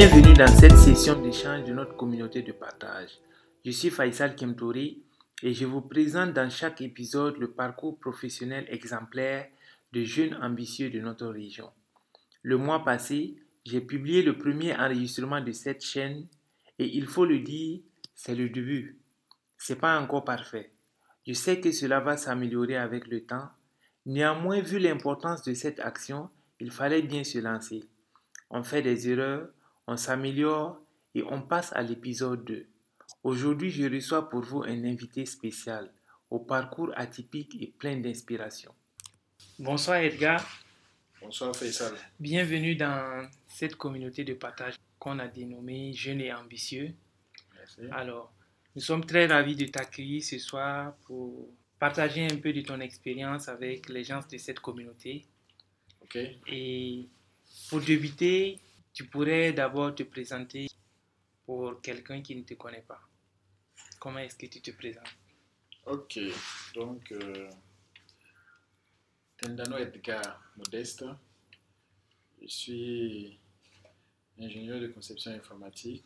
Bienvenue dans cette session d'échange de notre communauté de partage. Je suis Faisal Kemtori et je vous présente dans chaque épisode le parcours professionnel exemplaire de jeunes ambitieux de notre région. Le mois passé, j'ai publié le premier enregistrement de cette chaîne et il faut le dire, c'est le début. C'est pas encore parfait. Je sais que cela va s'améliorer avec le temps. Néanmoins, vu l'importance de cette action, il fallait bien se lancer. On fait des erreurs, on s'améliore et on passe à l'épisode 2. Aujourd'hui, je reçois pour vous un invité spécial au parcours atypique et plein d'inspiration. Bonsoir Edgar. Bonsoir Faisal. Bienvenue dans cette communauté de partage qu'on a dénommée Jeunes et Ambitieux. Merci. Alors, nous sommes très ravis de t'accueillir ce soir pour partager un peu de ton expérience avec les gens de cette communauté. Ok. Et pour débuter, tu pourrais d'abord te présenter pour quelqu'un qui ne te connaît pas. Comment est-ce que tu te présentes? Ok. Donc, euh, Tendano Edgar Modeste. Je suis ingénieur de conception informatique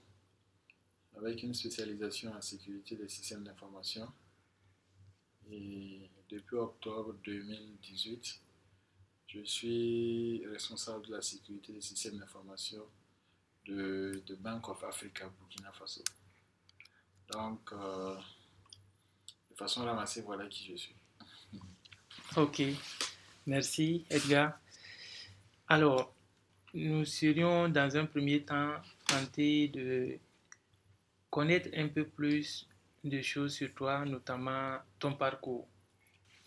avec une spécialisation en sécurité des systèmes d'information. Et depuis octobre 2018, je suis responsable de la sécurité des systèmes d'information de, de Bank of Africa, Burkina Faso. Donc, euh, de façon ramassée, voilà qui je suis. Ok, merci Edgar. Alors, nous serions dans un premier temps tentés de connaître un peu plus de choses sur toi, notamment ton parcours.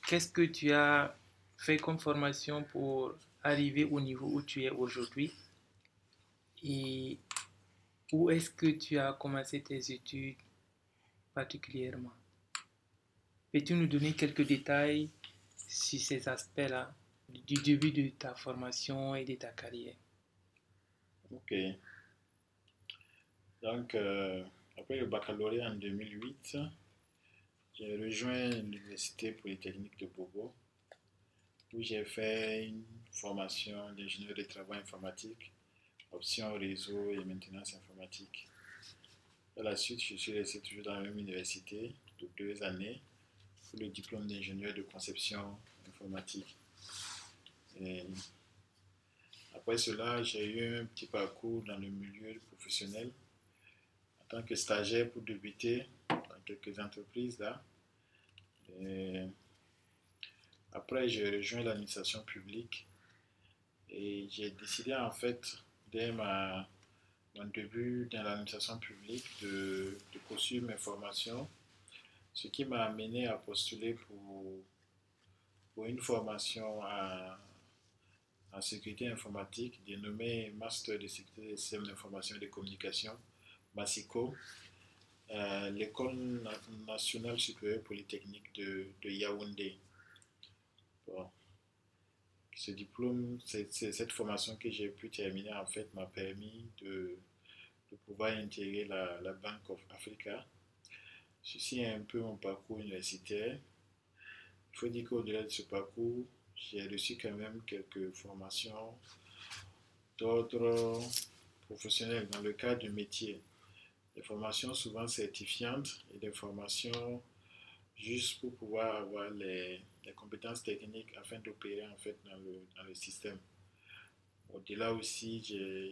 Qu'est-ce que tu as fait comme formation pour arriver au niveau où tu es aujourd'hui. Et où est-ce que tu as commencé tes études particulièrement? Peux-tu nous donner quelques détails sur ces aspects-là du début de ta formation et de ta carrière? Ok. Donc, euh, après le baccalauréat en 2008, j'ai rejoint l'Université polytechnique de Bobo, où j'ai fait une formation d'ingénieur de travail informatique, option réseau et maintenance informatique. Par la suite, je suis resté toujours dans la même université de deux années pour le diplôme d'ingénieur de conception informatique. Après cela, j'ai eu un petit parcours dans le milieu professionnel en tant que stagiaire pour débuter dans quelques entreprises là. Après, j'ai rejoint l'administration publique et j'ai décidé en fait, dès ma, mon début dans l'administration publique, de, poursuivre mes formations, ce qui m'a amené à postuler pour, pour une formation en, en sécurité informatique dénommée Master de sécurité des systèmes d'information et de communication, MASICO, euh, l'École na- nationale supérieure polytechnique de Yaoundé. Bon. Ce diplôme, cette formation que j'ai pu terminer, en fait, m'a permis de, de pouvoir intégrer la, la Bank of Africa. Ceci est un peu mon parcours universitaire. Il faut dire qu'au-delà de ce parcours, j'ai reçu quand même quelques formations d'ordre professionnel dans le cadre du métier. Des formations souvent certifiantes et des formations juste pour pouvoir avoir les, les compétences techniques afin d'opérer en fait dans le, dans le système. Au-delà aussi,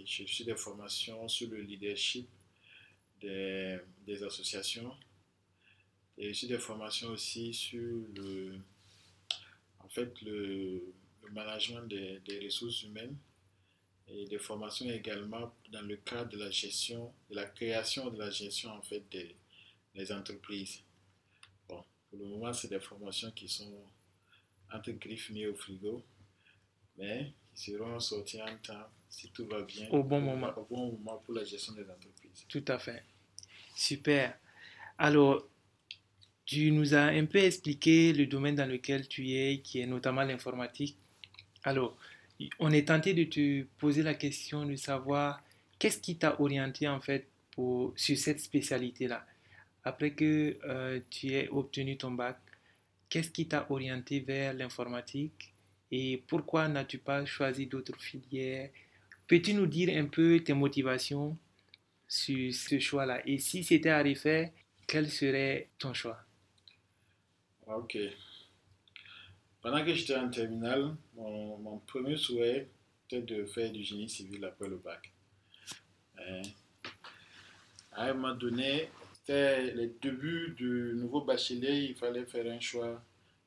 j'ai reçu des formations sur le leadership des, des associations. J'ai reçu des formations aussi sur le, en fait, le, le management des, des ressources humaines et des formations également dans le cadre de la gestion, de la création de la gestion en fait des, des entreprises. Pour le moment, c'est des formations qui sont entre griffes mises au frigo, mais qui seront sorties en temps, si tout va bien, Au bon moment. au bon moment pour la gestion des entreprises. Tout à fait. Super. Alors, tu nous as un peu expliqué le domaine dans lequel tu es, qui est notamment l'informatique. Alors, on est tenté de te poser la question de savoir qu'est-ce qui t'a orienté en fait pour, sur cette spécialité-là. Après que euh, tu aies obtenu ton bac, qu'est-ce qui t'a orienté vers l'informatique et pourquoi n'as-tu pas choisi d'autres filières? Peux-tu nous dire un peu tes motivations sur ce choix-là? Et si c'était à refaire, quel serait ton choix? Ah, Ok. Pendant que j'étais en terminale, mon, premier souhait était de faire du génie civil après le bac. Euh, à un moment donné, c'était les débuts du nouveau bachelier, il fallait faire un choix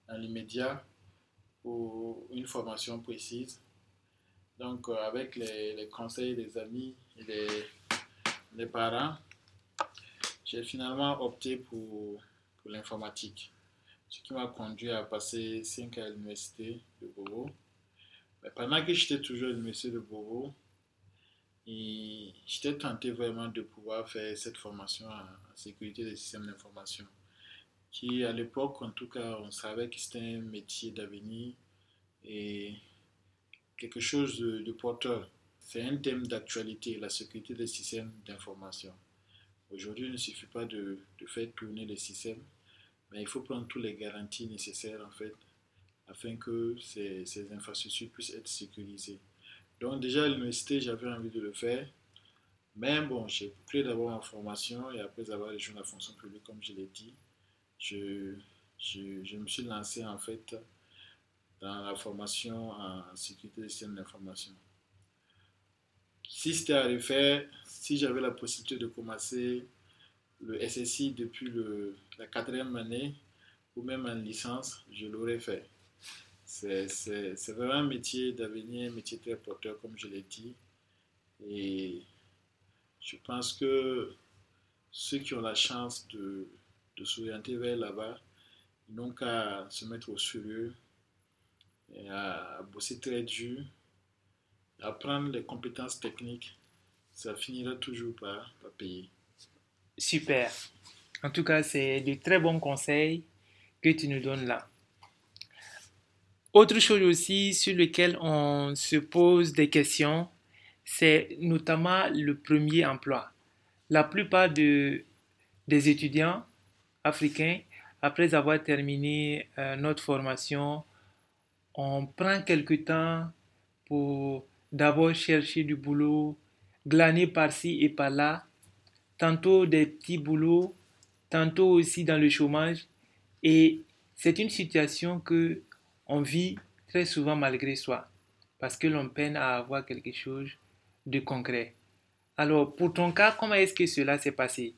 dans l'immédiat pour une formation précise. Donc, euh, avec les, conseils des amis et des, des parents, j'ai finalement opté pour, pour l'informatique, ce qui m'a conduit à passer 5 ans à l'université de Bobo. Mais pendant que j'étais toujours à l'université de Bobo, j'étais tenté vraiment de pouvoir faire cette formation en sécurité des systèmes d'information, qui à l'époque, en tout cas, on savait que c'était un métier d'avenir et quelque chose de, porteur. C'est un thème d'actualité, la sécurité des systèmes d'information. Aujourd'hui, il ne suffit pas de, faire tourner les systèmes, mais il faut prendre toutes les garanties nécessaires en fait, afin que ces infrastructures puissent être sécurisées. Donc déjà l'université, j'avais envie de le faire. Mais bon, j'ai pris d'abord ma formation et après avoir rejoint la fonction publique, comme je l'ai dit, je, je, me suis lancé en fait dans la formation en sécurité des systèmes d'information. Si c'était à refaire, si j'avais la possibilité de commencer le SSI depuis la quatrième année ou même en licence, je l'aurais fait. C'est vraiment un métier d'avenir, un métier très porteur, comme je l'ai dit. Et je pense que ceux qui ont la chance de, s'orienter vers là-bas, ils n'ont qu'à se mettre au sérieux et à bosser très dur, apprendre les compétences techniques. Ça finira toujours par, par payer. Super. En tout cas, c'est de très bons conseils que tu nous donnes là. Autre chose aussi sur lequel on se pose des questions, c'est notamment le premier emploi. La plupart de, des étudiants africains, après avoir terminé euh, notre formation, on prend quelque temps pour d'abord chercher du boulot, glaner par-ci et par-là, tantôt des petits boulots, tantôt aussi dans le chômage. Et c'est une situation que on vit très souvent malgré soi, parce que l'on peine à avoir quelque chose de concret. Alors, pour ton cas, comment est-ce que cela s'est passé?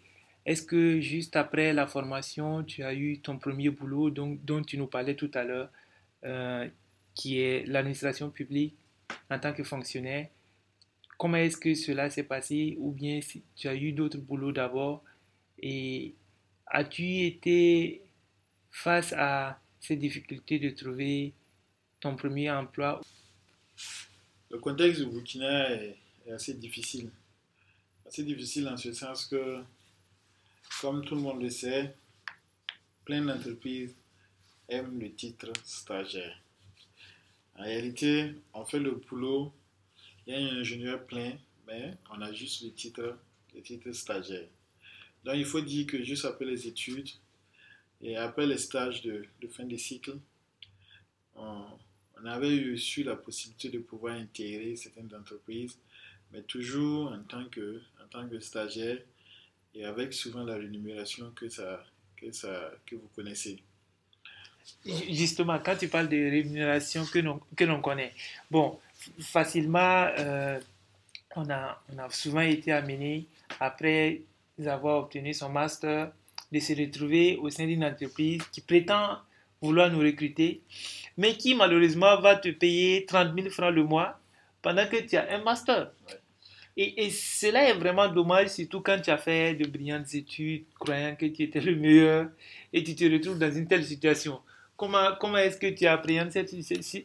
Est-ce que juste après la formation, tu as eu ton premier boulot dont, tu nous parlais tout à l'heure, euh, qui est l'administration publique en tant que fonctionnaire? Comment est-ce que cela s'est passé? Ou bien si tu as eu d'autres boulots d'abord? Et as-tu été face à ces difficultés de trouver ton premier emploi Le contexte du Burkina est, assez difficile. Assez difficile en ce sens que, comme tout le monde le sait, plein d'entreprises aiment le titre stagiaire. En réalité, on fait le boulot, il y a un ingénieur plein, mais on a juste le titre, le titre stagiaire. Donc il faut dire que juste après les études, et après les stages de, fin de cycle, on, avait eu la possibilité de pouvoir intégrer certaines entreprises, mais toujours en tant que, en tant que stagiaire et avec souvent la rémunération que, ça, que, ça, que vous connaissez. Justement, quand tu parles de rémunération que l'on connaît, bon, facilement, euh, on, a, on a souvent été amené, après avoir obtenu son master, de se retrouver au sein d'une entreprise qui prétend vouloir nous recruter, mais qui malheureusement va te payer 30 000 francs le mois pendant que tu as un master. Et, et, cela est vraiment dommage, surtout quand tu as fait de brillantes études, croyant que tu étais le meilleur, et tu te retrouves dans une telle situation. Comment, comment est-ce que tu appréhendes cette,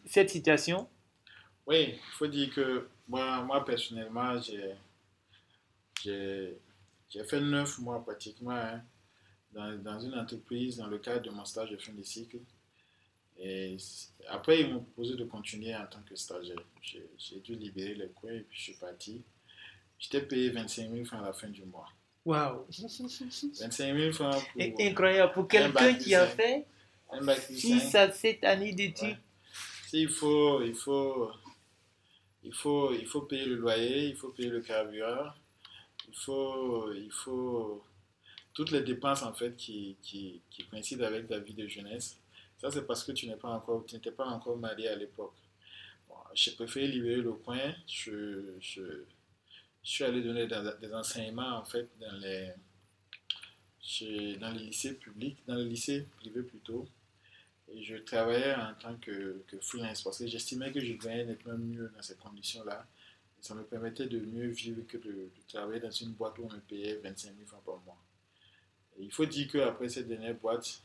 cette situation? Oui, il faut dire que moi, moi personnellement, j'ai fait neuf mois pratiquement hein, dans, une entreprise dans le cadre de mon stage de fin de cycle. Et après, ils m'ont proposé de continuer en tant que stagiaire. J'ai dû libérer les coins et puis je suis parti. J'étais payé 25 000 francs à la fin du mois. Waouh 25 000 francs pour... Incroyable. Pour quelqu'un qui a fait 6 à 7 années d'études. Il, faut, il, faut, il, faut, il faut payer le loyer, il faut payer le carburant, il faut, il faut toutes les dépenses en fait qui, qui, coïncident avec ta vie de jeunesse. Ça, c'est parce que tu n'es pas encore, n'étais pas encore marié à l'époque. Bon, j'ai préféré libérer le coin. Je, suis allé donner des enseignements en fait dans les, dans les lycées publics, dans les lycées privés plutôt. Et je travaillais en tant que, que freelance parce que j'estimais que je gagnais nettement mieux dans ces conditions-là. Ça me permettait de mieux vivre que de, travailler dans une boîte où on me payait 25 000 francs par mois. Il faut dire qu'après cette dernière boîte,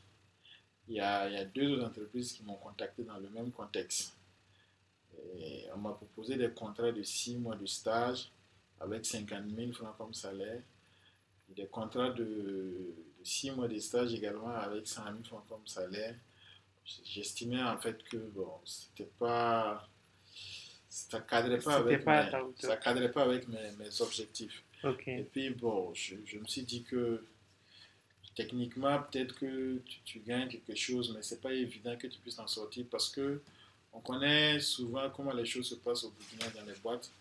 il y, a, il y a deux autres entreprises qui m'ont contacté dans le même contexte. Et on m'a proposé des contrats de 6 mois de stage avec 50 000 francs comme salaire des contrats de, 6 mois de stage également avec 100 000 francs comme salaire. J'estimais en fait que bon, c'était pas. Ça cadrait pas avec, pas mes, ça cadrait pas avec mes, mes objectifs. Et puis bon, je, je, me suis dit que techniquement, peut-être que tu, gagnes quelque chose, mais c'est pas évident que tu puisses en sortir parce que on connaît souvent comment les choses se passent au Burkina dans les boîtes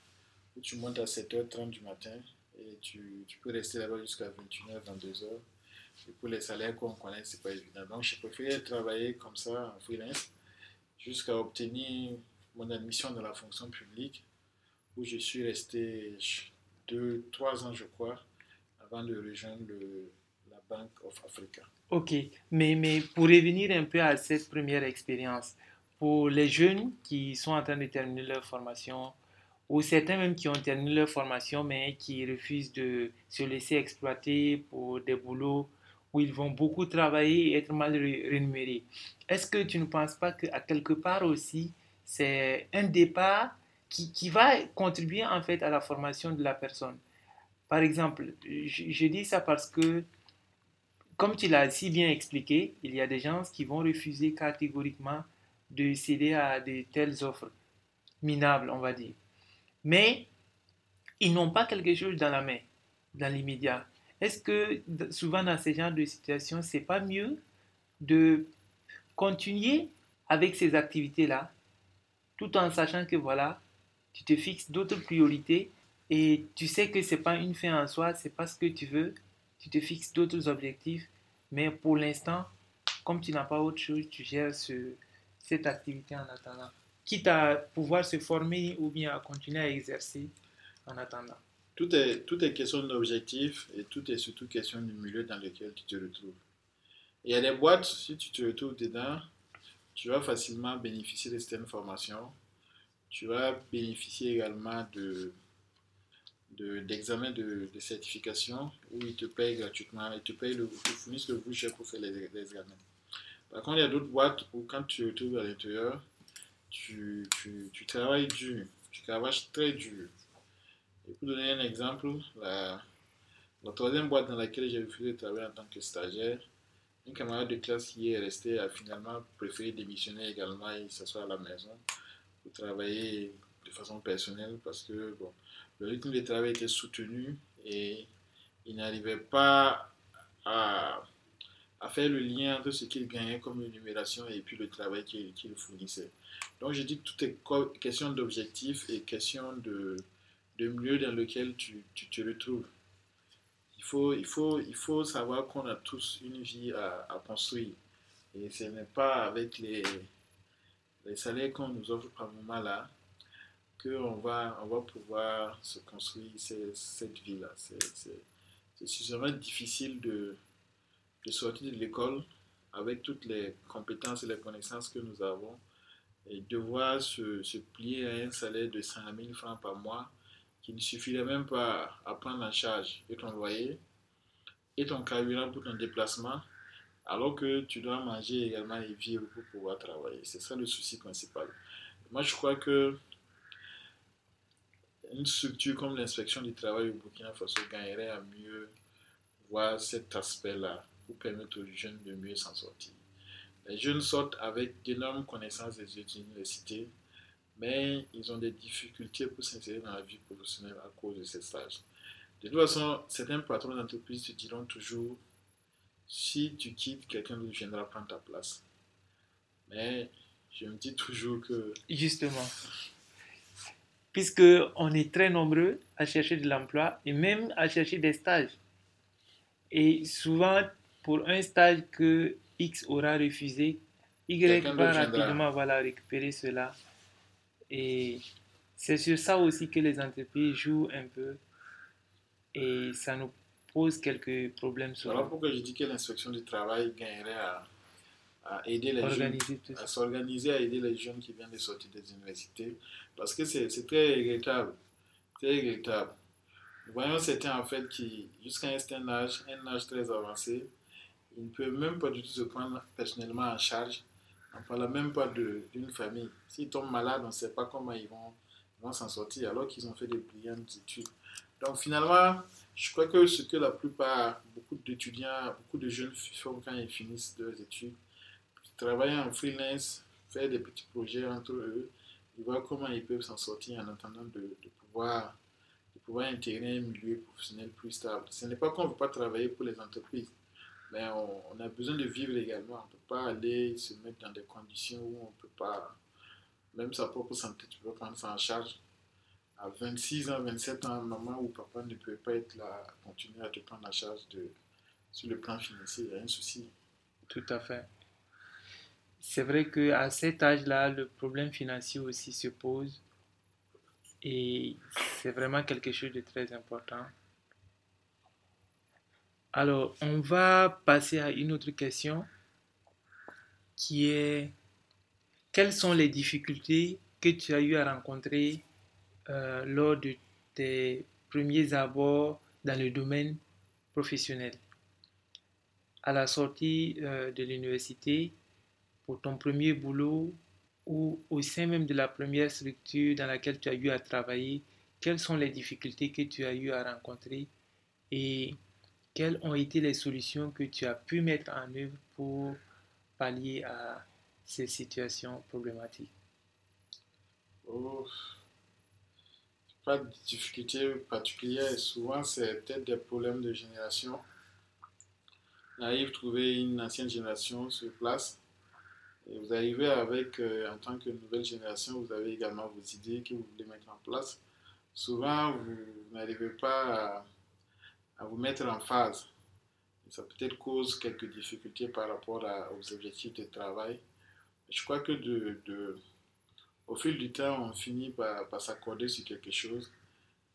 où tu montes à 7h30 du matin et tu, tu peux rester là-bas jusqu'à 21h, 22h. Et pour les salaires qu'on connaît, c'est pas évident. Donc, j'ai préféré travailler comme ça en freelance jusqu'à obtenir mon admission dans la fonction publique où je suis resté deux, trois ans, je crois, avant de rejoindre le, Bank of Africa. Ok, mais, mais pour revenir un peu à cette première expérience, pour les jeunes qui sont en train de terminer leur formation, ou certains même qui ont terminé leur formation mais qui refusent de se laisser exploiter pour des boulots où ils vont beaucoup travailler et être mal rémunérés. Est-ce que tu ne penses pas qu'à quelque part aussi, c'est un départ qui, qui, va contribuer en fait à la formation de la personne? Par exemple, je, je dis ça parce que, comme tu l'as si bien expliqué, il y a des gens qui vont refuser catégoriquement de céder à de telles offres minables, on va dire mais ils n'ont pas quelque chose dans la main, dans l'immédiat. Est-ce que souvent dans ce genre de situation, c'est pas mieux de continuer avec ces activités-là, tout en sachant que voilà, tu te fixes d'autres priorités et tu sais que c'est pas une fin en soi, c'est pas ce que tu veux, tu te fixes d'autres objectifs, mais pour l'instant, comme tu n'as pas autre chose, tu gères ce, cette activité en attendant quitte à pouvoir se former ou bien à continuer à exercer en attendant. Tout est, tout est question d'objectif et tout est surtout question du milieu dans lequel tu te retrouves. Il y a des boîtes, si tu te retrouves dedans, tu vas facilement bénéficier de certaines formations. Tu vas bénéficier également de d'examens de, certification où ils te payent gratuitement, ils te payent le, ils fournissent le budget pour faire les, examens. Par contre, il y a d'autres boîtes où quand tu te retrouves à l'intérieur, tu, tu, travailles dur, tu travailles très dur. Et pour donner un exemple, la, la troisième boîte dans laquelle j'ai refusé de travailler en tant que stagiaire, une camarade de classe qui est restée a finalement préféré démissionner également et s'asseoir à la maison pour travailler de façon personnelle parce que bon, le rythme de travail était soutenu et il n'arrivait pas à, à, faire le lien entre ce qu'il gagnait comme rémunération et puis le travail qu'il fournissait. Donc, je dis que tout est question d'objectif et question de, de milieu dans lequel tu, tu te retrouves. Il faut, il faut, il faut savoir qu'on a tous une vie à, à construire. Et ce n'est pas avec les, les salaires qu'on nous offre par moment là qu'on va, on va pouvoir se construire cette vie-là. C'est suffisamment difficile de, de sortir de l'école avec toutes les compétences et les connaissances que nous avons et devoir se, se, plier à un salaire de 5 000 francs par mois qui ne suffirait même pas à prendre en charge et ton loyer et ton carburant pour ton déplacement, alors que tu dois manger également et vivre pour pouvoir travailler. C'est ça le souci principal. Moi, je crois que une structure comme l'inspection du travail au Burkina Faso gagnerait à mieux voir cet aspect-là pour permettre aux jeunes de mieux s'en sortir. Les jeunes sortent avec d'énormes connaissances des universités, mais ils ont des difficultés pour s'insérer dans la vie professionnelle à cause de ces stages. De toute façon, certains patrons d'entreprise te diront toujours si tu quittes, quelqu'un d'autre viendra prendre ta place. Mais je me dis toujours que. Justement. Puisque on est très nombreux à chercher de l'emploi et même à chercher des stages. Et souvent, pour un stage que X aura refusé, Y va rapidement voilà, récupérer cela. Et c'est sur ça aussi que les entreprises jouent un peu. Et ça nous pose quelques problèmes. Voilà pourquoi je dis que l'inspection du travail gagnerait à, à aider les jeunes à s'organiser, à aider les jeunes qui viennent de sortir des universités. Parce que c'est très regrettable. Très regrettable. Nous voyons certains en fait qui, jusqu'à un certain âge, un âge très avancé, ils ne peuvent même pas du tout se prendre personnellement en charge. On ne parle même pas d'une famille. S'ils tombent malades, on ne sait pas comment ils vont, vont s'en sortir alors qu'ils ont fait des brillantes études. Donc finalement, je crois que ce que la plupart, beaucoup d'étudiants, beaucoup de jeunes font quand ils finissent leurs études, travailler en freelance, faire des petits projets entre eux, et voir comment ils peuvent s'en sortir en attendant de, pouvoir, de pouvoir intégrer un milieu professionnel plus stable. Ce n'est pas qu'on ne veut pas travailler pour les entreprises, mais on, a besoin de vivre également. On ne peut pas aller se mettre dans des conditions où on ne peut pas, même sa propre santé, tu peux prendre ça en charge. À 26 ans, 27 ans, maman ou papa ne peut pas être là, continuer à te prendre en charge sur le plan financier. Il y a un souci. Tout à fait c'est vrai qu'à cet âge-là, le problème financier aussi se pose et c'est vraiment quelque chose de très important. Alors, on va passer à une autre question qui est quelles sont les difficultés que tu as eu à rencontrer euh, lors de tes premiers abords dans le domaine professionnel? À la sortie euh, de l'université, pour ton premier boulot ou au sein même de la première structure dans laquelle tu as eu à travailler, quelles sont les difficultés que tu as eu à rencontrer et quelles ont été les solutions que tu as pu mettre en œuvre pour pallier à ces situations problématiques? Oh, Pas de difficultés particulières, souvent c'est peut-être des problèmes de génération. On arrive trouver une ancienne génération sur place et vous arrivez avec, euh, en tant que nouvelle génération, vous avez également vos idées que vous voulez mettre en place. Souvent, vous n'arrivez pas à, vous mettre en phase. ça peut-être cause quelques difficultés par rapport aux objectifs de travail. Je crois que de, au fil du temps, on finit par, s'accorder sur quelque chose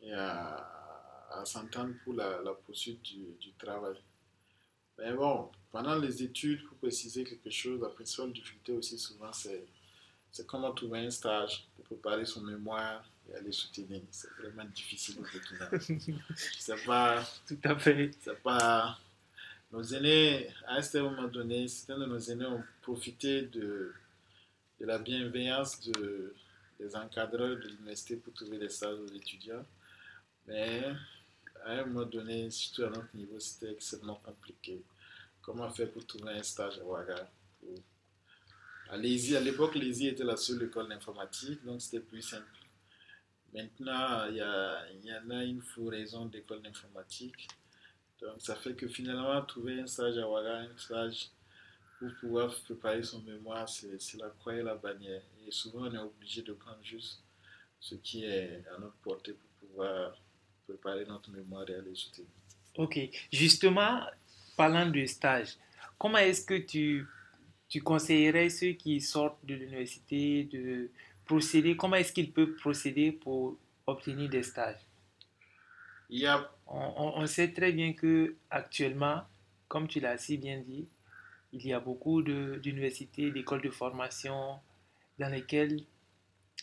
et à, s'entendre pour la, poursuite du travail. Mais bon, pendant les études, pour préciser quelque chose, la principale difficulté aussi souvent, c'est, c'est comment trouver un stage pour préparer son mémoire et aller soutenir. C'est vraiment difficile au Burkina. c'est pas. Tout à fait. C'est pas. Nos aînés, à un certain moment donné, certains de nos aînés ont profité de, de la bienveillance de, des encadreurs de l'université pour trouver des stages aux étudiants. Mais à un moment donné, surtout à notre niveau, c'était extrêmement compliqué. Comment faire pour trouver un stage à Ouaga À l'époque, l'ESI était la seule école d'informatique, donc c'était plus simple. Maintenant, il y, en a une raison d'école d'informatique. Donc, ça fait que finalement, trouver un stage à Ouaga, un stage pour pouvoir préparer son mémoire, c'est la croix et la bannière. Et souvent, on est obligé de prendre juste ce qui est à notre portée pour pouvoir préparer notre mémoire et aller soutenir. Ok, justement, parlant de stage, comment est-ce que tu, tu conseillerais ceux qui sortent de l'université de procéder, comment est-ce qu'ils peuvent procéder pour obtenir des stages? On, on, sait très bien que actuellement, comme tu l'as si bien dit, il y a beaucoup d'universités, d'écoles de formation dans lesquelles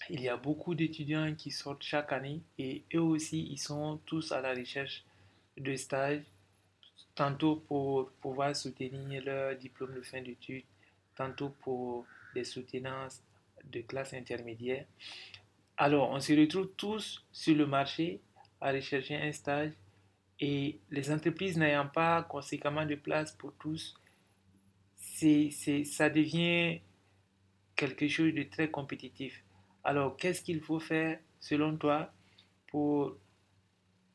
il y a beaucoup d'étudiants qui sortent chaque année et eux aussi, ils sont tous à la recherche de stages, tantôt pour pouvoir soutenir leur diplôme de fin d'études, tantôt pour des soutenances de classe intermédiaire. Alors, on se retrouve tous sur le marché à rechercher un stage et les entreprises n'ayant pas conséquemment de place pour tous, ça devient quelque chose de très compétitif. Alors, qu'est-ce qu'il faut faire selon toi pour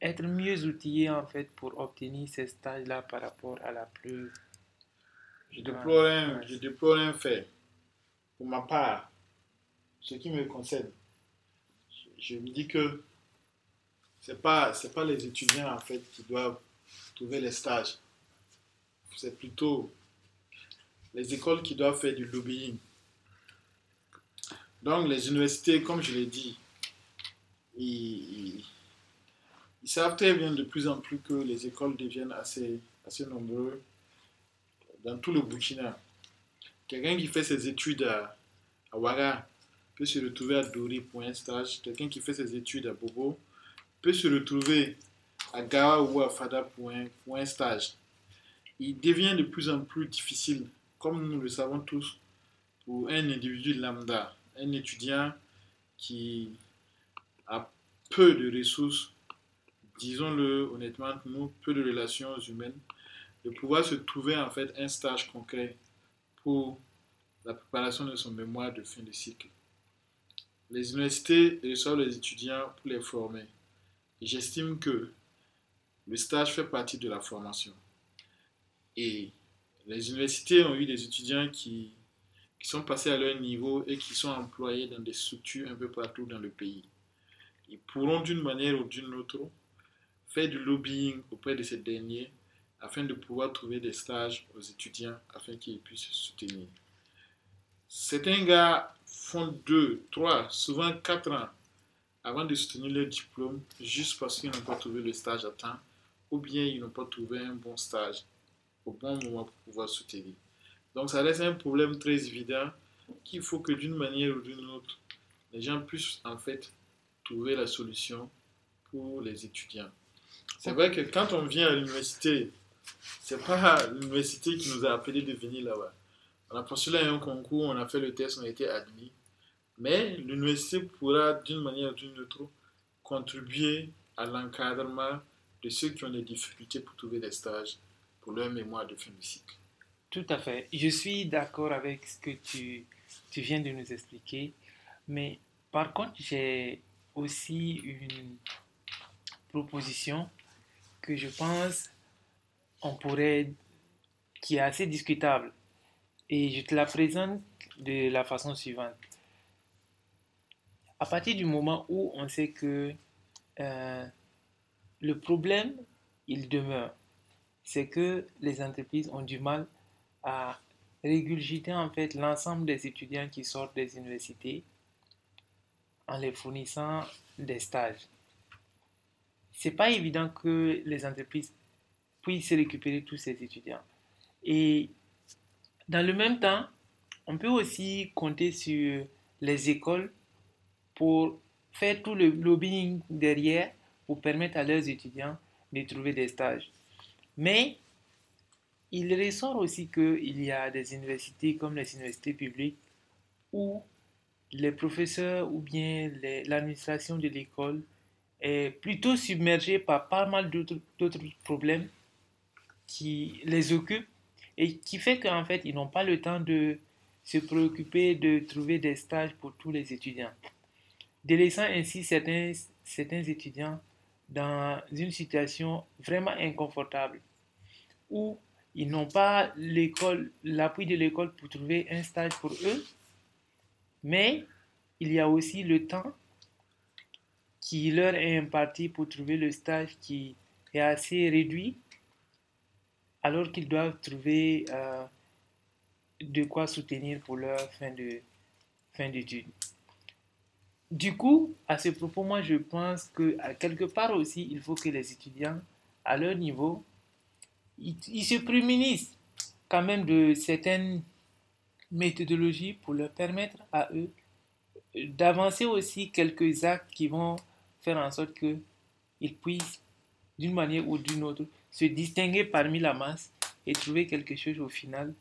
être mieux outillé en fait pour obtenir ces stages-là par rapport à la plus... Je déplore, un, je déplore fait. Pour ma part, ce qui me concerne, je me dis que ce n'est pas, pas les étudiants en fait qui doivent trouver les stages. C'est plutôt les écoles qui doivent faire du lobbying. Donc les universités, comme je l'ai dit, ils, savent très bien de plus en plus que les écoles deviennent assez, assez nombreuses dans tout le Burkina. Quelqu'un qui fait ses études à, à Ouaga peut se retrouver à Dori pour un stage. Quelqu'un qui fait ses études à Bobo peut se retrouver à Gawa ou à Fada pour un, pour un stage. Il devient de plus en plus difficile, comme nous le savons tous, pour un individu lambda, un étudiant qui a peu de ressources, disons-le honnêtement, nous, peu de relations humaines, de pouvoir se trouver en fait un stage concret pour la préparation de son mémoire de fin de cycle. Les universités reçoivent les étudiants pour les former. J'estime que le stage fait partie de la formation. Et les universités ont eu des étudiants qui, qui sont passés à leur niveau et qui sont employés dans des structures un peu partout dans le pays. Ils pourront d'une manière ou d'une autre faire du lobbying auprès de ces derniers afin de pouvoir trouver des stages aux étudiants afin qu'ils puissent se soutenir. Certains gars font deux, trois, souvent quatre ans avant de soutenir leur diplôme juste parce qu'ils n'ont pas trouvé le stage à temps ou bien ils n'ont pas trouvé un bon stage au bon moment pour pouvoir soutenir. Donc ça laisse un problème très évident qu'il faut que d'une manière ou d'une autre, les gens puissent en fait trouver la solution pour les étudiants. C'est vrai que quand on vient à l'université, c'est pas l'université qui nous a appelé de venir là-bas. On a postulé à un concours, on a fait le test, on a été admis. Mais l'université pourra d'une manière ou d'une autre contribuer à l'encadrement de ceux qui ont des difficultés pour trouver des stages pour leur mémoire de fin de cycle. Tout à fait. Je suis d'accord avec ce que tu, viens de nous expliquer. Mais par contre, j'ai aussi une proposition que je pense on pourrait, qui est assez discutable. Et je te la présente de la façon suivante. À partir du moment où on sait que euh, le problème, il demeure, c'est que les entreprises ont du mal à en fait l'ensemble des étudiants qui sortent des universités en les fournissant des stages. C'est pas évident que les entreprises puissent récupérer tous ces étudiants. Et dans le même temps, on peut aussi compter sur les écoles pour faire tout le lobbying derrière pour permettre à leurs étudiants de trouver des stages. Mais il ressort aussi qu'il y a des universités comme les universités publiques où les professeurs ou bien l'administration de l'école est plutôt submergée par pas mal d'autres problèmes qui les occupent et qui fait qu'en fait, ils n'ont pas le temps de se préoccuper de trouver des stages pour tous les étudiants, délaissant ainsi certains, certains étudiants dans une situation vraiment inconfortable où ils n'ont pas l'école, l'appui de l'école pour trouver un stage pour eux, mais il y a aussi le temps qui leur est imparti pour trouver le stage qui est assez réduit alors qu'ils doivent trouver euh, de quoi soutenir pour leur fin de fin d'études. Du coup, à ce propos, moi je pense que à quelque part aussi, il faut que les étudiants, à leur niveau, ils, se prémunissent quand même de certaines méthodologies pour leur permettre à eux d'avancer aussi quelques actes qui vont faire en sorte qu'ils puissent, d'une manière ou d'une autre, se distinguer parmi la masse et trouver quelque chose au final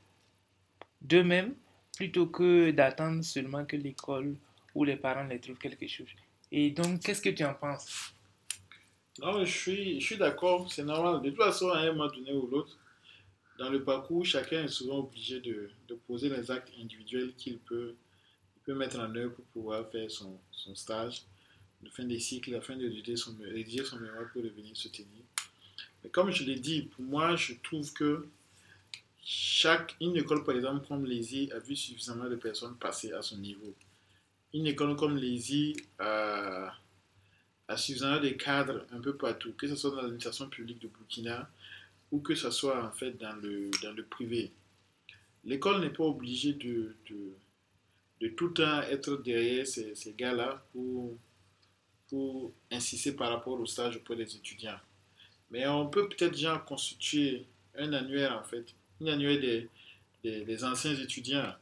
d'eux-mêmes plutôt que d'attendre seulement que l'école ou les parents les trouvent quelque chose. Et donc, qu'est-ce que tu en penses? Non, je suis, je suis d'accord, c'est normal. De toute façon, à un moment donné ou l'autre, dans le parcours, chacun est souvent obligé de, poser les actes individuels qu'il peut, peut mettre en œuvre pour pouvoir faire son, son stage de fin des cycles afin de rédiger son, mémoire pour devenir soutenu comme je l'ai dit, pour moi, je trouve que chaque, une école, par exemple, comme l'ESI, a vu suffisamment de personnes passer à son niveau. Une école comme l'ESI a, à suffisamment des cadres un peu partout, que ce soit dans l'administration publique de Burkina ou que ce soit en fait dans le, dans le privé. L'école n'est pas obligée de, de, tout le temps être derrière ces, ces gars-là pour, pour insister par rapport au stage auprès des étudiants. Mais on peut peut-être déjà constituer un annuaire en fait, un annuaire des, des, anciens étudiants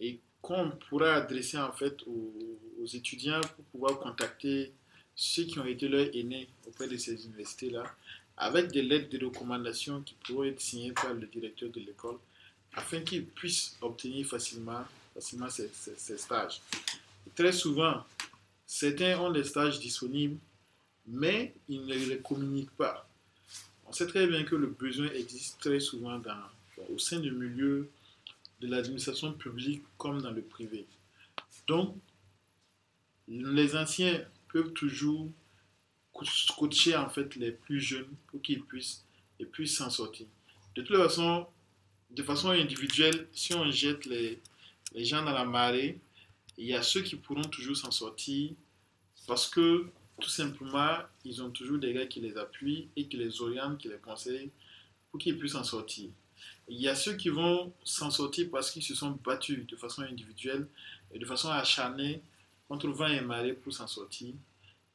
et qu'on pourra adresser en fait aux, étudiants pour pouvoir contacter ceux qui ont été leurs aînés auprès de ces universités-là, avec des lettres de recommandation qui pourront être signées par le directeur de l'école, afin qu'ils puissent obtenir facilement, facilement ces, ces, stages. Très souvent, certains ont des stages disponibles, mais ils ne les communiquent pas. On sait très bien que le besoin existe très souvent au sein du milieu de l'administration publique comme dans le privé. Donc, les anciens peuvent toujours coacher en fait les plus jeunes pour qu'ils puissent et puissent s'en sortir. De toute façon, de façon individuelle, si on jette les, les gens dans la marée, il y a ceux qui pourront toujours s'en sortir parce que tout simplement, ils ont toujours des gars qui les appuient et qui les orientent, qui les conseillent pour qu'ils puissent s'en sortir. Il y a ceux qui vont s'en sortir parce qu'ils se sont battus de façon individuelle et de façon acharnée contre vent et marée pour s'en sortir.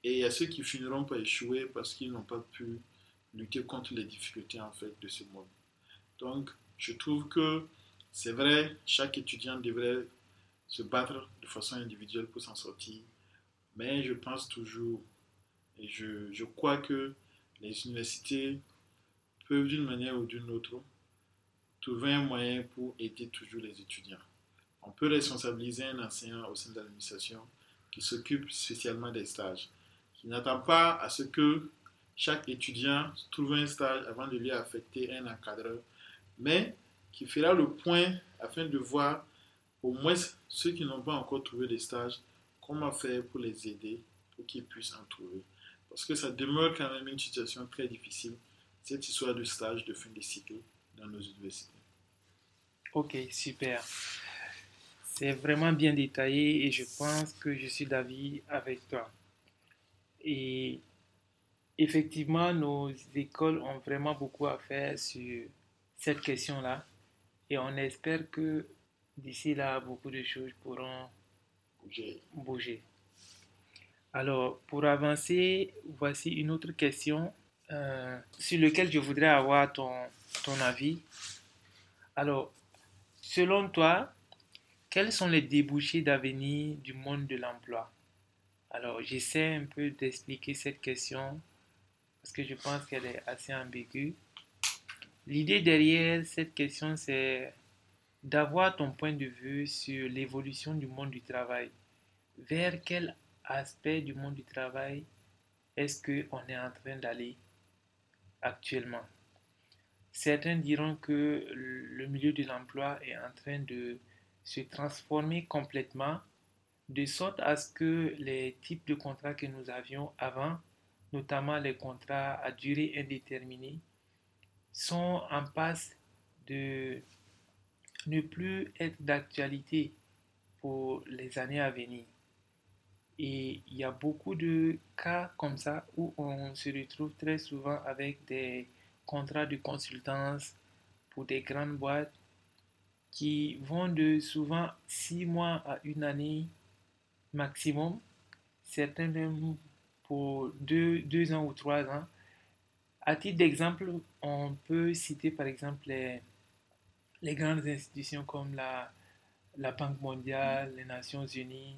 Et il y a ceux qui finiront par échouer parce qu'ils n'ont pas pu lutter contre les difficultés en fait de ce monde. Donc, je trouve que c'est vrai, chaque étudiant devrait se battre de façon individuelle pour s'en sortir. Mais je pense toujours et je crois que les universités peuvent d'une manière ou d'une autre trouver un moyen pour aider toujours les étudiants. On peut responsabiliser un enseignant au sein de l'administration qui s'occupe spécialement des stages, qui n'attend pas à ce que chaque étudiant trouve un stage avant de lui affecter un encadreur, mais qui fera le point afin de voir au moins ceux qui n'ont pas encore trouvé des stages, comment faire pour les aider, pour qu'ils puissent en trouver. Parce que ça demeure quand même une situation très difficile, cette histoire de stage de fin de cycle dans nos universités. Ok, super. C'est vraiment bien détaillé et je pense que je suis d'avis avec toi. Et effectivement, nos écoles ont vraiment beaucoup à faire sur cette question-là. Et on espère que d'ici là, beaucoup de choses pourront Bouger. bouger. Alors, pour avancer, voici une autre question euh, sur laquelle je voudrais avoir ton, ton avis. Alors, selon toi, quels sont les débouchés d'avenir du monde de l'emploi? Alors, j'essaie un peu d'expliquer cette question parce que je pense qu'elle est assez ambiguë. L'idée derrière cette question, c'est d'avoir ton point de vue sur l'évolution du monde du travail. Vers quel aspect du monde du travail est-ce qu'on est en train d'aller actuellement? Certains diront que le milieu de l'emploi est en train de se transformer complètement de sorte à ce que les types de contrats que nous avions avant, notamment les contrats à durée indéterminée, sont en passe de ne plus être d'actualité pour les années à venir. Et il y a beaucoup de cas comme ça où on se retrouve très souvent avec des contrats de consultance pour des grandes boîtes qui vont de souvent six mois à une année maximum, certains même pour deux, deux ans ou trois ans. À titre d'exemple, on peut citer par exemple les, les grandes institutions comme la, la Banque mondiale, les Nations unies,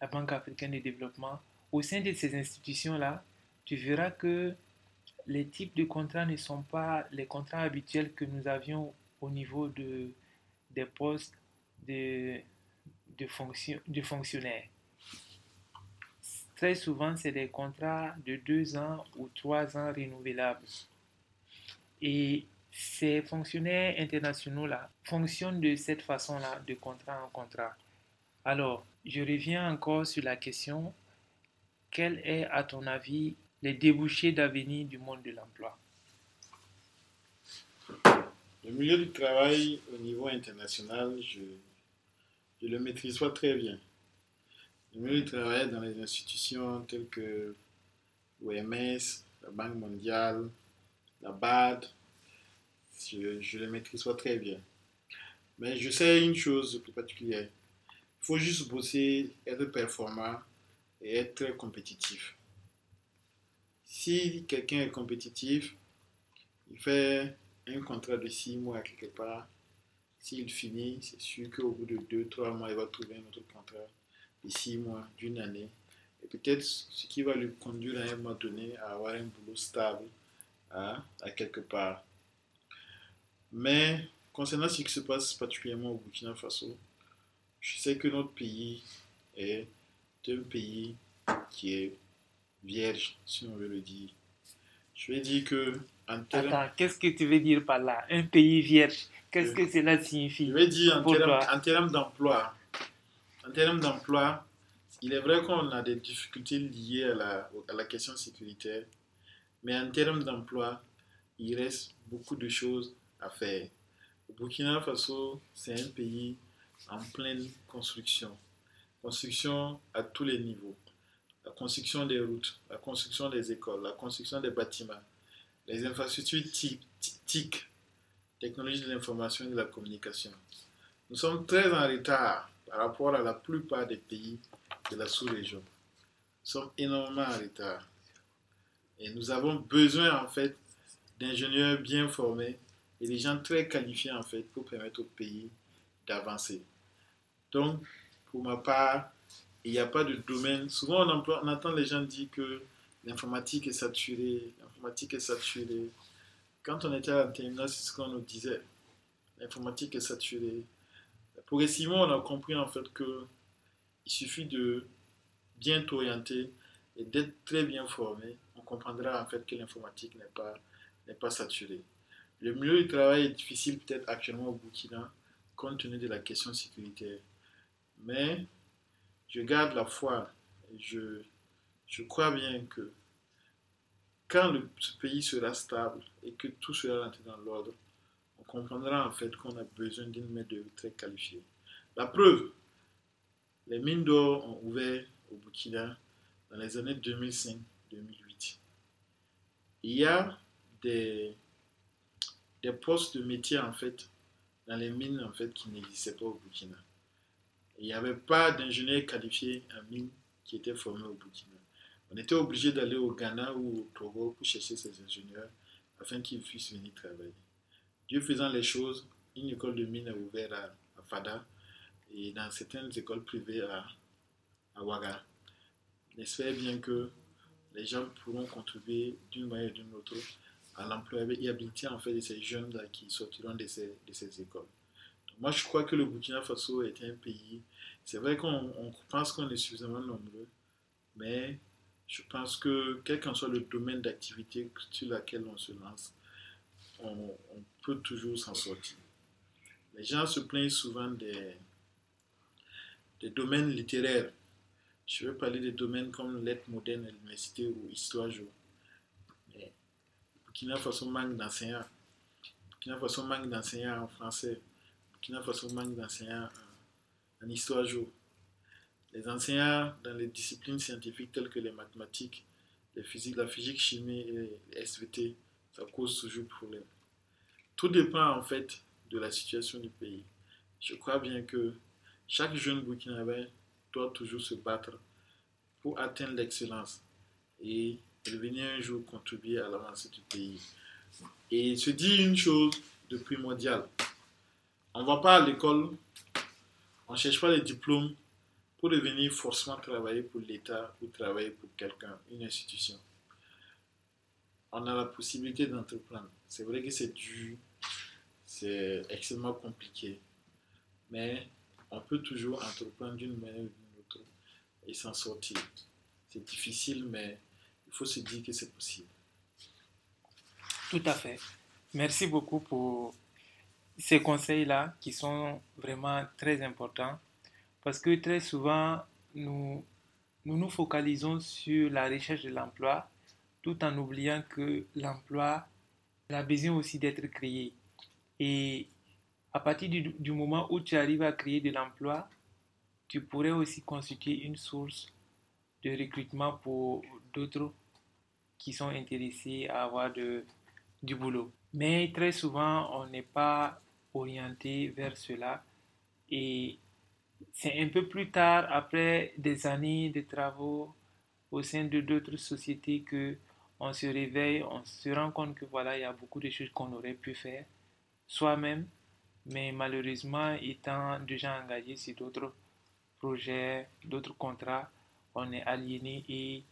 la Banque africaine de développement. Au sein de ces institutions-là, tu verras que les types de contrats ne sont pas les contrats habituels que nous avions au niveau de, des postes de, de, fonction, de fonctionnaires. Très souvent, c'est des contrats de deux ans ou trois ans renouvelables. Et ces fonctionnaires internationaux-là fonctionnent de cette façon-là, de contrat en contrat. Alors, je reviens encore sur la question, quel est, à ton avis, les débouchés d'avenir du monde de l'emploi? Le milieu du travail au niveau international, je le maîtrise pas très bien. Le milieu du travail dans les institutions telles que l'OMS, la Banque mondiale, la BAD. Je, les maîtrise pas très bien. Mais je sais une chose plus particulière. Il faut juste bosser, être performant et être compétitif. Si quelqu'un est compétitif, il fait un contrat de six mois quelque part. S'il finit, c'est sûr qu'au bout de deux, trois mois, il va trouver un autre contrat de six mois, d'une année. Et peut-être ce qui va lui conduire à un moment donné à avoir un boulot stable à, à quelque part. Mais concernant ce qui se passe particulièrement au Burkina Faso, je sais que notre pays est un pays qui est vierge, si on veut le dire. Je vais dire que en Attends, qu'est-ce que tu veux dire par là? Un pays vierge, qu'est-ce que cela signifie? Je vais dire en termes, termes d'emploi. En termes d'emploi, il est vrai qu'on a des difficultés liées à la, à la question sécuritaire, mais en termes d'emploi, il reste beaucoup de choses à faire. Le Burkina Faso, c'est un pays en pleine construction. Construction à tous les niveaux. La construction des routes, la construction des écoles, la construction des bâtiments, les infrastructures TIC, TIC, technologie de l'information et de la communication. Nous sommes très en retard par rapport à la plupart des pays de la sous-région. Nous sommes énormément en retard. Et nous avons besoin en fait d'ingénieurs bien formés et des gens très qualifiés en fait pour permettre au pays d'avancer. Donc, pour ma part, il n'y a pas de domaine. Souvent, on, entend les gens dire que l'informatique est saturée, l'informatique est saturée. Quand on était à la terminale, c'est ce qu'on nous disait. L'informatique est saturée. Progressivement, on a compris en fait que suffit de bien t'orienter et d'être très bien formé. On comprendra en fait que l'informatique n'est pas, n'est pas saturée. Le milieu du travail est difficile peut-être actuellement au Burkina compte tenu de la question sécuritaire. Mais je garde la foi je, je crois bien que quand le, ce pays sera stable et que tout sera rentré dans l'ordre, on comprendra en fait qu'on a besoin d'une main de très qualifiée. La preuve, les mines d'or ont ouvert au Burkina dans les années 2005-2008. Il y a des, des postes de métier en fait dans les mines en fait qui n'existaient pas au Burkina. Il n'y avait pas d'ingénieurs qualifiés en mine qui étaient formés au Burkina. On était obligé d'aller au Ghana ou au Togo pour chercher ces ingénieurs afin qu'ils puissent venir travailler. Dieu faisant les choses, une école de mine a ouvert à, Fada et dans certaines écoles privées à, à Ouaga. J'espère bien que les gens pourront contribuer d'une manière ou d'une autre à l'employabilité en fait de ces jeunes là qui sortiront de ces, de ces écoles. Moi, je crois que le Burkina Faso est un pays. C'est vrai qu'on on pense qu'on est suffisamment nombreux, mais je pense que quel qu'en soit le domaine d'activité sur lequel on se lance, on, peut toujours s'en sortir. Les gens se plaignent souvent des, des domaines littéraires. Je veux parler des domaines comme lettres modernes à l'université ou histoire. Mais Burkina Faso manque d'enseignants. Burkina Faso manque d'enseignants en français. Burkina Faso manque d'enseignants en, en histoire géo. Les enseignants dans les disciplines scientifiques telles que les mathématiques, les physiques, la physique, chimie et les SVT, ça cause toujours problème. Tout dépend en fait de la situation du pays. Je crois bien que chaque jeune Burkinabé doit toujours se battre pour atteindre l'excellence et venir un jour contribuer à l'avancée du pays. Et se dire une chose de primordial. On ne va pas à l'école, on ne cherche pas les diplômes pour devenir forcément travailler pour l'État ou travailler pour quelqu'un, une institution. On a la possibilité d'entreprendre. C'est vrai que c'est dur, c'est extrêmement compliqué, mais on peut toujours entreprendre d'une manière ou d'une autre et s'en sortir. C'est difficile, mais il faut se dire que c'est possible. Tout à fait. Merci beaucoup pour ces conseils-là qui sont vraiment très importants parce que très souvent, nous, nous nous focalisons sur la recherche de l'emploi tout en oubliant que l'emploi a besoin aussi d'être créé. Et à partir du, moment où tu arrives à créer de l'emploi, tu pourrais aussi constituer une source de recrutement pour d'autres qui sont intéressés à avoir de, du boulot. Mais très souvent, on n'est pas orienté vers cela. Et c'est un peu plus tard, après des années de travaux au sein de d'autres sociétés, que on se réveille, on se rend compte que voilà, il y a beaucoup de choses qu'on aurait pu faire soi-même, mais malheureusement, étant déjà engagé sur d'autres projets, d'autres contrats, on est aliéné et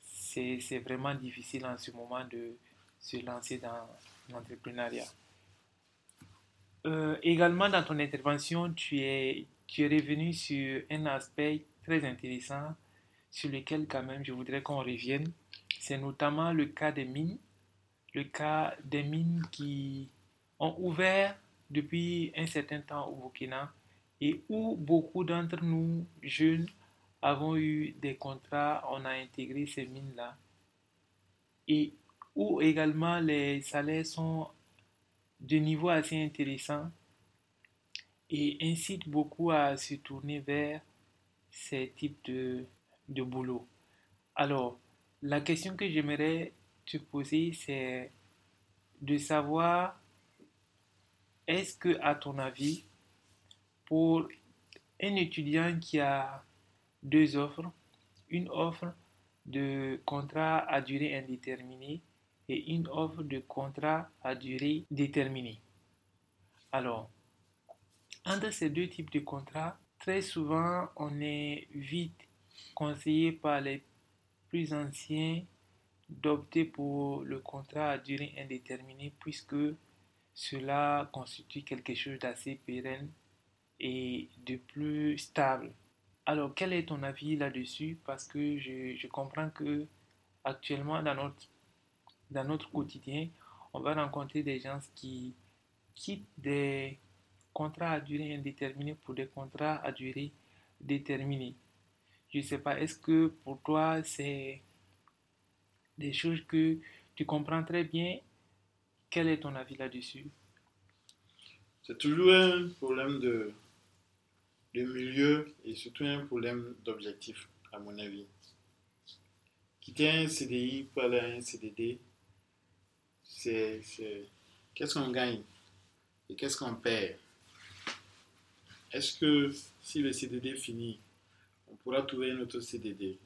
c'est vraiment difficile en ce moment de se lancer dans l'entrepreneuriat. Euh, également, dans ton intervention, tu es, tu es revenu sur un aspect très intéressant sur lequel quand même je voudrais qu'on revienne. C'est notamment le cas des mines, le cas des mines qui ont ouvert depuis un certain temps au Burkina et où beaucoup d'entre nous, jeunes, avons eu des contrats, on a intégré ces mines-là. Et où également les salaires sont de niveau assez intéressant et incite beaucoup à se tourner vers ces types de, boulot. Alors, la question que j'aimerais te poser, c'est de savoir est-ce que, à ton avis, pour un étudiant qui a deux offres, une offre de contrat à durée indéterminée et une offre de contrat à durée déterminée. Alors, entre ces deux types de contrats, très souvent, on est vite conseillé par les plus anciens d'opter pour le contrat à durée indéterminée puisque cela constitue quelque chose d'assez pérenne et de plus stable. Alors, quel est ton avis là-dessus? Parce que je, je, comprends que actuellement dans notre, dans notre quotidien, on va rencontrer des gens qui quittent des contrats à durée indéterminée pour des contrats à durée déterminée. Je ne sais pas, est-ce que pour toi c'est des choses que tu comprends très bien? Quel est ton avis là-dessus? C'est toujours un problème de, de milieu et surtout un problème d'objectif, à mon avis. Quitter un CDI pour aller à un CDD, c'est qu'est-ce qu'on gagne et qu'est-ce qu'on perd? Est-ce que si le CDD finit, on pourra trouver un autre CDD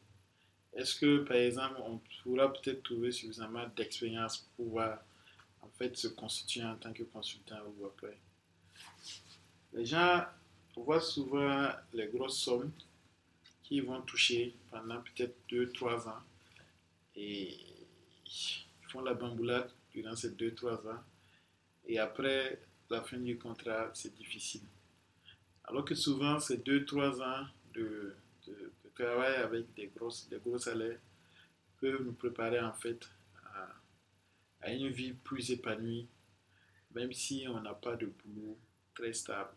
Est-ce que, par exemple, on pourra peut-être trouver suffisamment d'expérience pour pouvoir en fait se constituer en tant que consultant ou après? Les gens voient souvent les grosses sommes qu'ils vont toucher pendant peut-être 2-3 ans et ils font la bamboulade durant ces 2-3 ans et après la fin du contrat, c'est difficile. Alors que souvent, ces 2-3 ans de, travail avec des, grosses, des gros salaires peuvent nous préparer en fait à, une vie plus épanouie, même si on n'a pas de boulot très stable.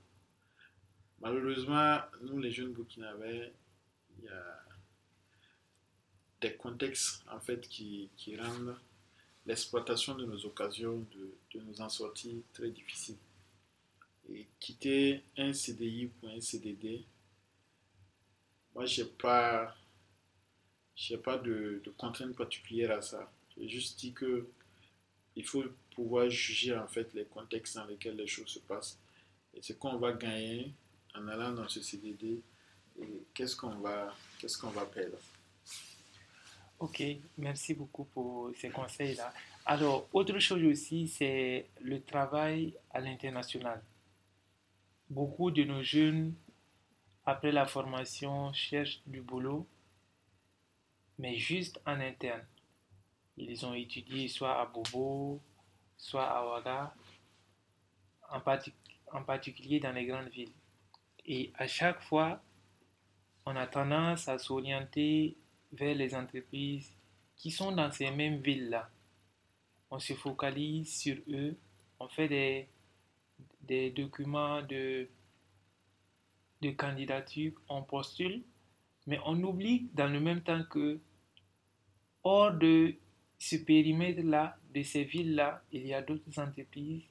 Malheureusement, nous les jeunes burkinabés, il y a des contextes en fait qui, rendent l'exploitation de nos occasions de, de nous en sortir très difficile et quitter un CDI pour un CDD, moi, je n'ai pas, pas de, de contraintes particulières à ça. J'ai juste dit que il faut pouvoir juger en fait les contextes dans lesquels les choses se passent et ce qu'on va gagner en allant dans ce CDD et qu'est-ce qu'on va, qu'est-ce qu'on va perdre? Ok, merci beaucoup pour ces conseils-là. Alors, autre chose aussi, c'est le travail à l'international. Beaucoup de nos jeunes, après la formation, cherchent du boulot, mais juste en interne. Ils ont étudié soit à Bobo, soit à Ouaga, en, en particulier dans les grandes villes. Et à chaque fois, on a tendance à s'orienter vers les entreprises qui sont dans ces mêmes villes-là. On se focalise sur eux, on fait des, des documents de, de candidature, on postule, mais on oublie dans le même temps que hors de ce périmètre-là, de ces villes-là, il y a d'autres entreprises,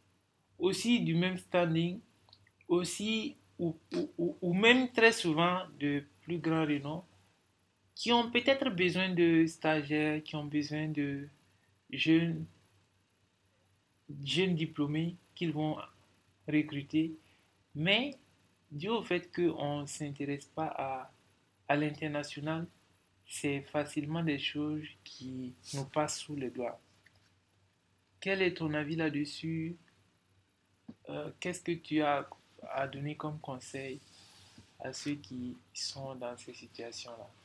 aussi du même standing, aussi ou, ou, ou, même très souvent de plus grand renom, qui ont peut-être besoin de stagiaires, qui ont besoin de jeunes, jeunes diplômés qu'ils vont recruter, mais dû au fait qu'on ne s'intéresse pas à, à l'international, c'est facilement des choses qui nous passent sous les doigts. Quel est ton avis là-dessus? Euh, Qu'est-ce que tu as à donner comme conseil à ceux qui sont dans ces situations-là?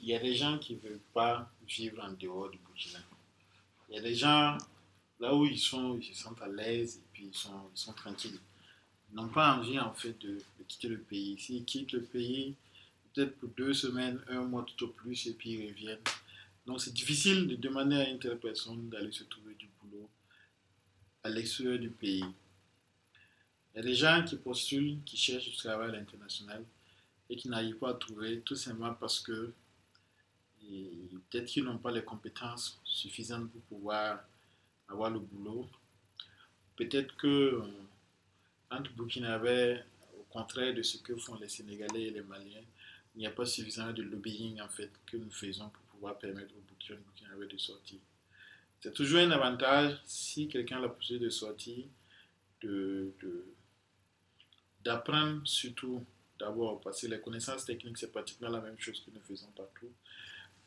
Il y a des gens qui ne veulent pas vivre en dehors du Burkina. Il y a des gens, là où ils sont, ils se sentent à l'aise et puis ils sont, ils sont tranquilles. Ils n'ont pas envie en fait de, quitter le pays. S'ils quittent le pays, peut-être pour deux semaines, un mois tout au plus, et puis ils reviennent. Donc c'est difficile de demander à une telle personne d'aller se trouver du boulot à l'extérieur du pays. Il y a des gens qui postulent, qui cherchent du travail à l'international et qui n'arrivent pas à trouver tout simplement parce que peut-être qu'ils n'ont pas les compétences suffisantes pour pouvoir avoir le boulot. Peut-être que euh, entre Burkinabé, au contraire de ce que font les Sénégalais et les Maliens, il n'y a pas suffisamment de lobbying en fait que nous faisons pour pouvoir permettre aux Burkinabé de sortir. C'est toujours un avantage si quelqu'un a la possibilité de sortir, d'apprendre surtout d'abord, parce que les connaissances techniques, c'est pratiquement la même chose que nous faisons partout.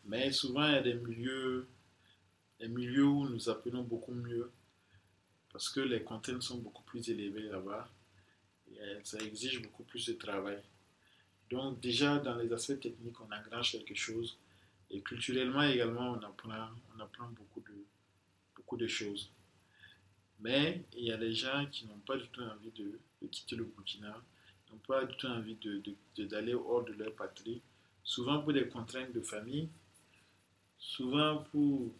Mais souvent, il y a des milieux, des milieux où nous apprenons beaucoup mieux parce que les contraintes sont beaucoup plus élevées là-bas. Et ça exige beaucoup plus de travail. Donc déjà, dans les aspects techniques, on engrange quelque chose. Et culturellement également, on apprend, on apprend beaucoup, de, beaucoup de choses. Mais il y a des gens qui n'ont pas du tout envie de, quitter le Burkina, n'ont pas du tout envie d'aller de, hors de leur patrie, souvent pour des contraintes de famille, souvent pour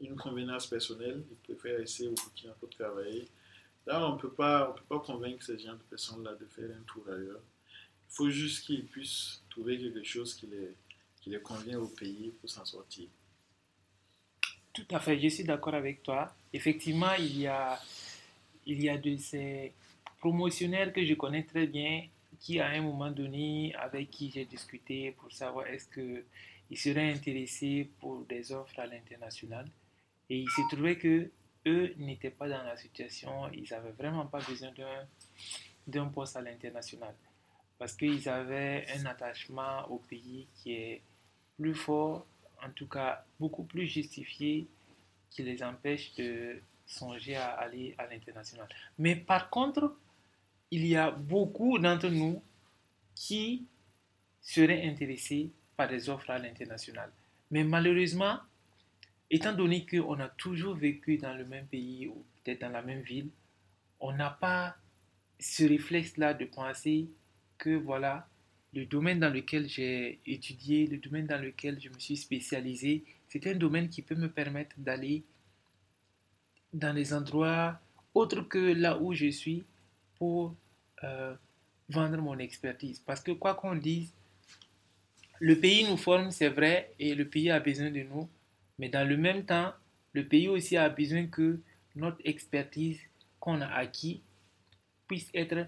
une convenance personnelle, ils préfèrent rester au Burkina pour travailler. Là, on ne peut pas convaincre ces gens de personnes-là de faire un tour ailleurs. Il faut juste qu'ils puissent trouver quelque chose qui les, qui les convient au pays pour s'en sortir. Tout à fait, je suis d'accord avec toi. Effectivement, il y a, il y a de ces promotionnaires que je connais très bien qui, à un moment donné, avec qui j'ai discuté pour savoir est-ce qu'ils seraient intéressés pour des offres à l'international. Et il se trouvait que eux n'étaient pas dans la situation, ils n'avaient vraiment pas besoin d'un poste à l'international. Parce qu'ils avaient un attachement au pays qui est plus fort, en tout cas beaucoup plus justifié, qui les empêche de songer à aller à l'international. Mais par contre, il y a beaucoup d'entre nous qui seraient intéressés par des offres à l'international. Mais malheureusement, étant donné qu'on a toujours vécu dans le même pays ou peut-être dans la même ville, on n'a pas ce réflexe-là de penser que voilà, le domaine dans lequel j'ai étudié, le domaine dans lequel je me suis spécialisé, c'est un domaine qui peut me permettre d'aller dans les endroits autres que là où je suis pour euh, vendre mon expertise. Parce que quoi qu'on dise, le pays nous forme, c'est vrai, et le pays a besoin de nous, mais dans le même temps, le pays aussi a besoin que notre expertise qu'on a acquis puisse être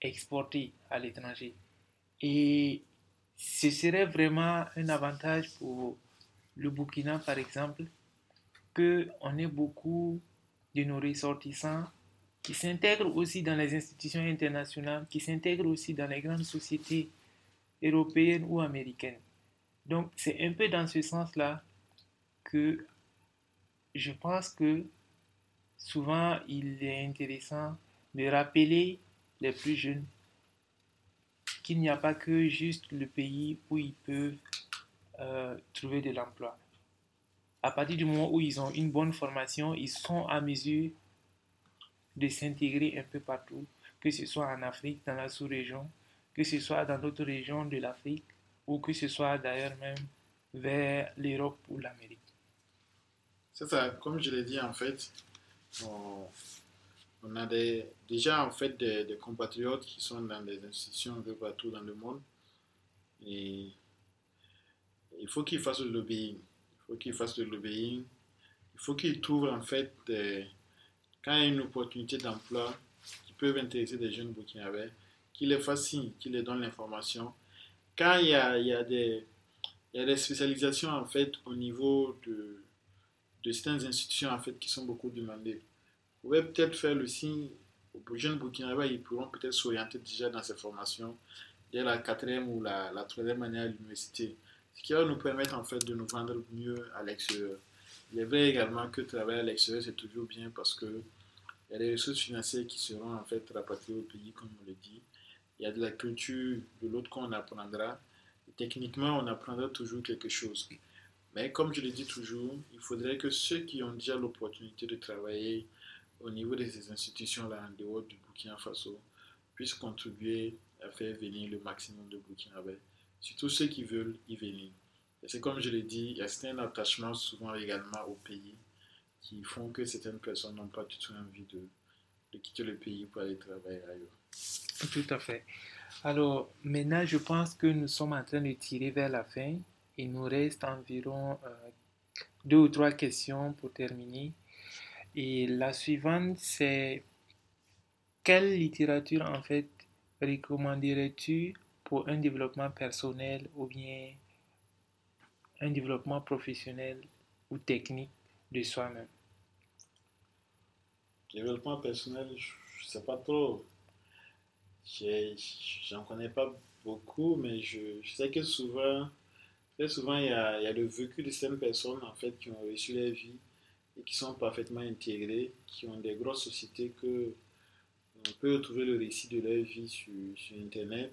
exportée à l'étranger. Et ce serait vraiment un avantage pour le Burkina, par exemple, qu'on ait beaucoup de nos ressortissants qui s'intègrent aussi dans les institutions internationales, qui s'intègrent aussi dans les grandes sociétés européennes ou américaines. Donc c'est un peu dans ce sens-là que je pense que souvent il est intéressant de rappeler les plus jeunes qu'il n'y a pas que juste le pays où ils peuvent euh, trouver de l'emploi. À partir du moment où ils ont une bonne formation, ils sont à mesure de s'intégrer un peu partout, que ce soit en Afrique, dans la sous-région, que ce soit dans d'autres régions de l'Afrique, ou que ce soit d'ailleurs même vers l'Europe ou l'Amérique. C'est ça, comme je l'ai dit en fait, on, a déjà en fait des, compatriotes qui sont dans des institutions un peu partout dans le monde. Il faut qu'ils fassent le lobbying. Il faut qu'ils fassent le lobbying. Il faut qu'ils trouvent en fait, quand il y a une opportunité d'emploi qui peut intéresser des jeunes burkinabés, qu'ils les fassent signe, qu'ils les donnent l'information. quand il y a, des, il y a des spécialisations en fait au niveau de, de certaines institutions en fait qui sont beaucoup demandées. Vous pouvez peut-être faire le signe aux jeunes Burkinabés, ils pourront peut-être s'orienter déjà dans ces formations dès la quatrième ou la, la troisième année à l'université, ce qui va nous permettre en fait de nous vendre mieux à l'extérieur. Il est vrai également que travailler à l'extérieur c'est toujours bien parce que il y a des ressources financières qui seront en fait rapatriées au pays comme on le dit. Il y a de la culture de l'autre qu'on apprendra. techniquement, on apprendra toujours quelque chose. Mais comme je le dis toujours, il faudrait que ceux qui ont déjà l'opportunité de travailler au niveau de ces institutions-là, en dehors du Burkina Faso, puissent contribuer à faire venir le maximum de Burkinabés. Surtout ceux qui veulent y venir. Et c'est comme je l'ai dit, il y a certains attachements souvent également au pays qui font que certaines personnes n'ont pas du tout envie de quitter le pays pour aller travailler ailleurs. Tout à fait. Alors, maintenant, je pense que nous sommes en train de tirer vers la fin. Il nous reste environ euh, deux ou trois questions pour terminer. Et la suivante, c'est quelle littérature, en fait, recommanderais-tu pour un développement personnel ou bien un développement professionnel ou technique de soi-même? Développement personnel, je ne sais pas trop. J'en connais pas beaucoup, mais je, sais que souvent, très souvent, il y, a, y, a, le vécu de certaines personnes en fait, qui ont réussi leur vie et qui sont parfaitement intégrées, qui ont des grosses sociétés que on peut retrouver le récit de leur vie sur, sur Internet.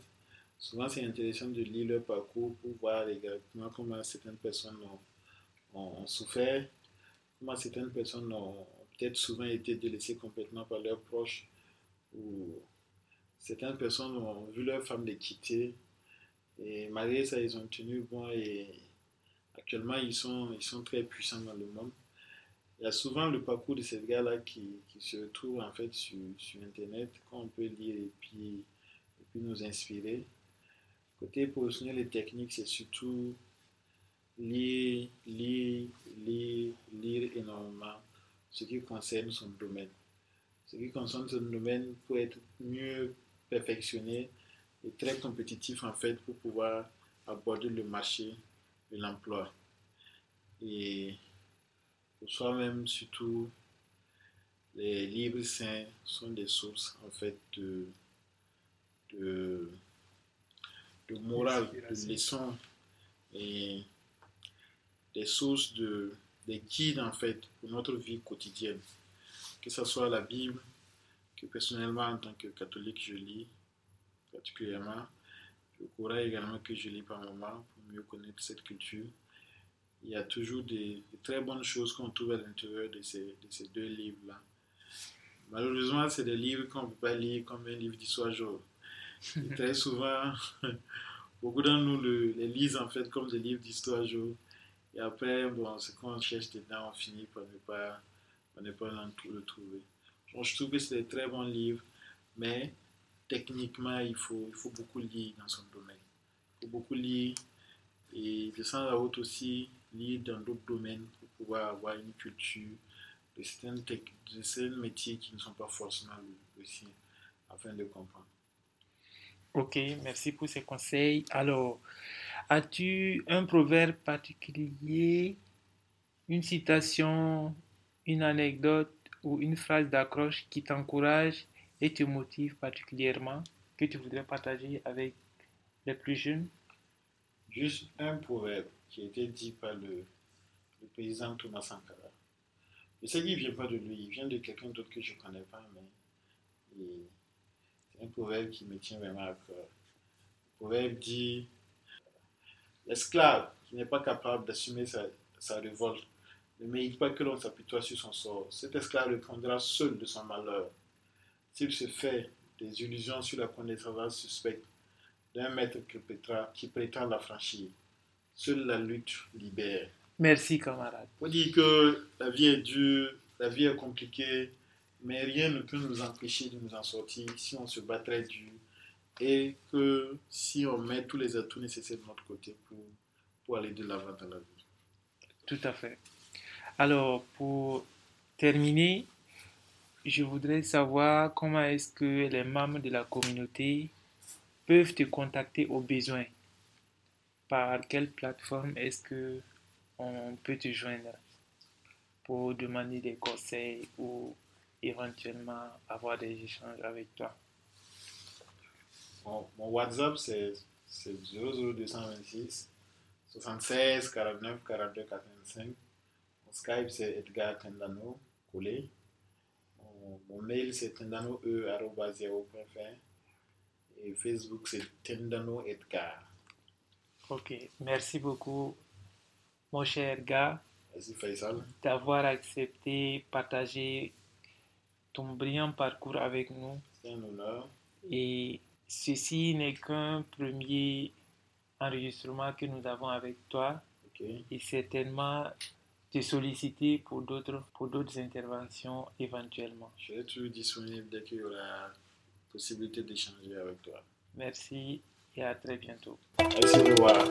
Souvent, c'est intéressant de lire leur parcours pour voir exactement comment certaines personnes ont, ont souffert, comment certaines personnes ont peut-être souvent été délaissées complètement par leurs proches, ou certaines personnes ont vu leur femme les quitter, et malgré ça, ils ont tenu bon, et actuellement, ils sont, ils sont très puissants dans le monde. Il y a souvent le parcours de ces gars-là qui, qui, se retrouve en fait sur, sur Internet, qu'on peut lire et puis, et puis nous inspirer. Côté professionnel et technique, c'est surtout lire, lire, lire, lire énormément ce qui concerne son domaine. Ce qui concerne son domaine pour être mieux perfectionné et très compétitif en fait pour pouvoir aborder le marché de l'emploi. Et pour soi-même, surtout, les livres sains sont des sources en fait de, de, de morale, de leçons et des sources de des guides en fait pour notre vie quotidienne. Que ce soit la Bible, que personnellement en tant que catholique je lis particulièrement, le Coran également que je lis par moment pour mieux connaître cette culture. Il y a toujours des, très bonnes choses qu'on trouve à l'intérieur de ces, de ces deux livres-là. Malheureusement, c'est des livres qu'on ne peut pas lire comme un livre d'histoire jour. très souvent, beaucoup d'entre nous les lisent en fait comme des livres d'histoire jour. Et après, bon, ce qu'on cherche dedans, on finit par ne pas, par ne pas le trouver. Je trouve que c'est des très bons livres, mais techniquement, il faut, il faut beaucoup lire dans son domaine. Il faut beaucoup lire et de sans la haute aussi, lire dans d'autres domaines pour pouvoir avoir une culture de certains, de certains métiers qui ne sont pas forcément aussi, afin de comprendre. Ok, merci pour ces conseils. Alors, As-tu un proverbe particulier, une citation, une anecdote ou une phrase d'accroche qui t'encourage et te motive particulièrement que tu voudrais partager avec les plus jeunes? Juste un proverbe qui a été dit par le, président Thomas Sankara. Je sais qu'il ne vient pas de lui, il vient de quelqu'un d'autre que je ne connais pas, mais c'est un proverbe qui me tient vraiment à cœur. Le proverbe dit L'esclave qui n'est pas capable d'assumer sa, révolte ne mérite pas que l'on s'apitoie sur son sort. Cet esclave répondra seul de son malheur. S'il se fait des illusions sur la connaissance suspecte d'un maître qui prétend, qui prétend la franchir, seule la lutte libère. Merci, camarade. On dit que la vie est dure, la vie est compliquée, mais rien ne peut nous empêcher de nous en sortir si on se bat très dur et que si on met tous les atouts nécessaires de notre côté pour, pour aller de l'avant dans la vie. Tout à fait. Alors, pour terminer, je voudrais savoir comment est-ce que les membres de la communauté peuvent te contacter au besoin. par quelle plateforme est-ce que on peut te joindre pour demander des conseils ou éventuellement avoir des échanges avec toi? Mon, WhatsApp, c'est 00226 76 49 42 85. Skype, c'est Edgar Tendano, collé. Mon, mail, c'est tendano.e.fr. Et Facebook, c'est Tendano Edgar. Ok, merci beaucoup, mon cher gars. Merci Faisal. D'avoir accepté partager ton brillant parcours avec nous. C'est un honneur. Et ceci n'est qu'un premier enregistrement que nous avons avec toi. Et certainement te solliciter pour d'autres, pour d'autres interventions éventuellement. Je serai toujours disponible dès qu'il y aura possibilité d'échanger avec toi. Merci et à très bientôt. Merci, au revoir.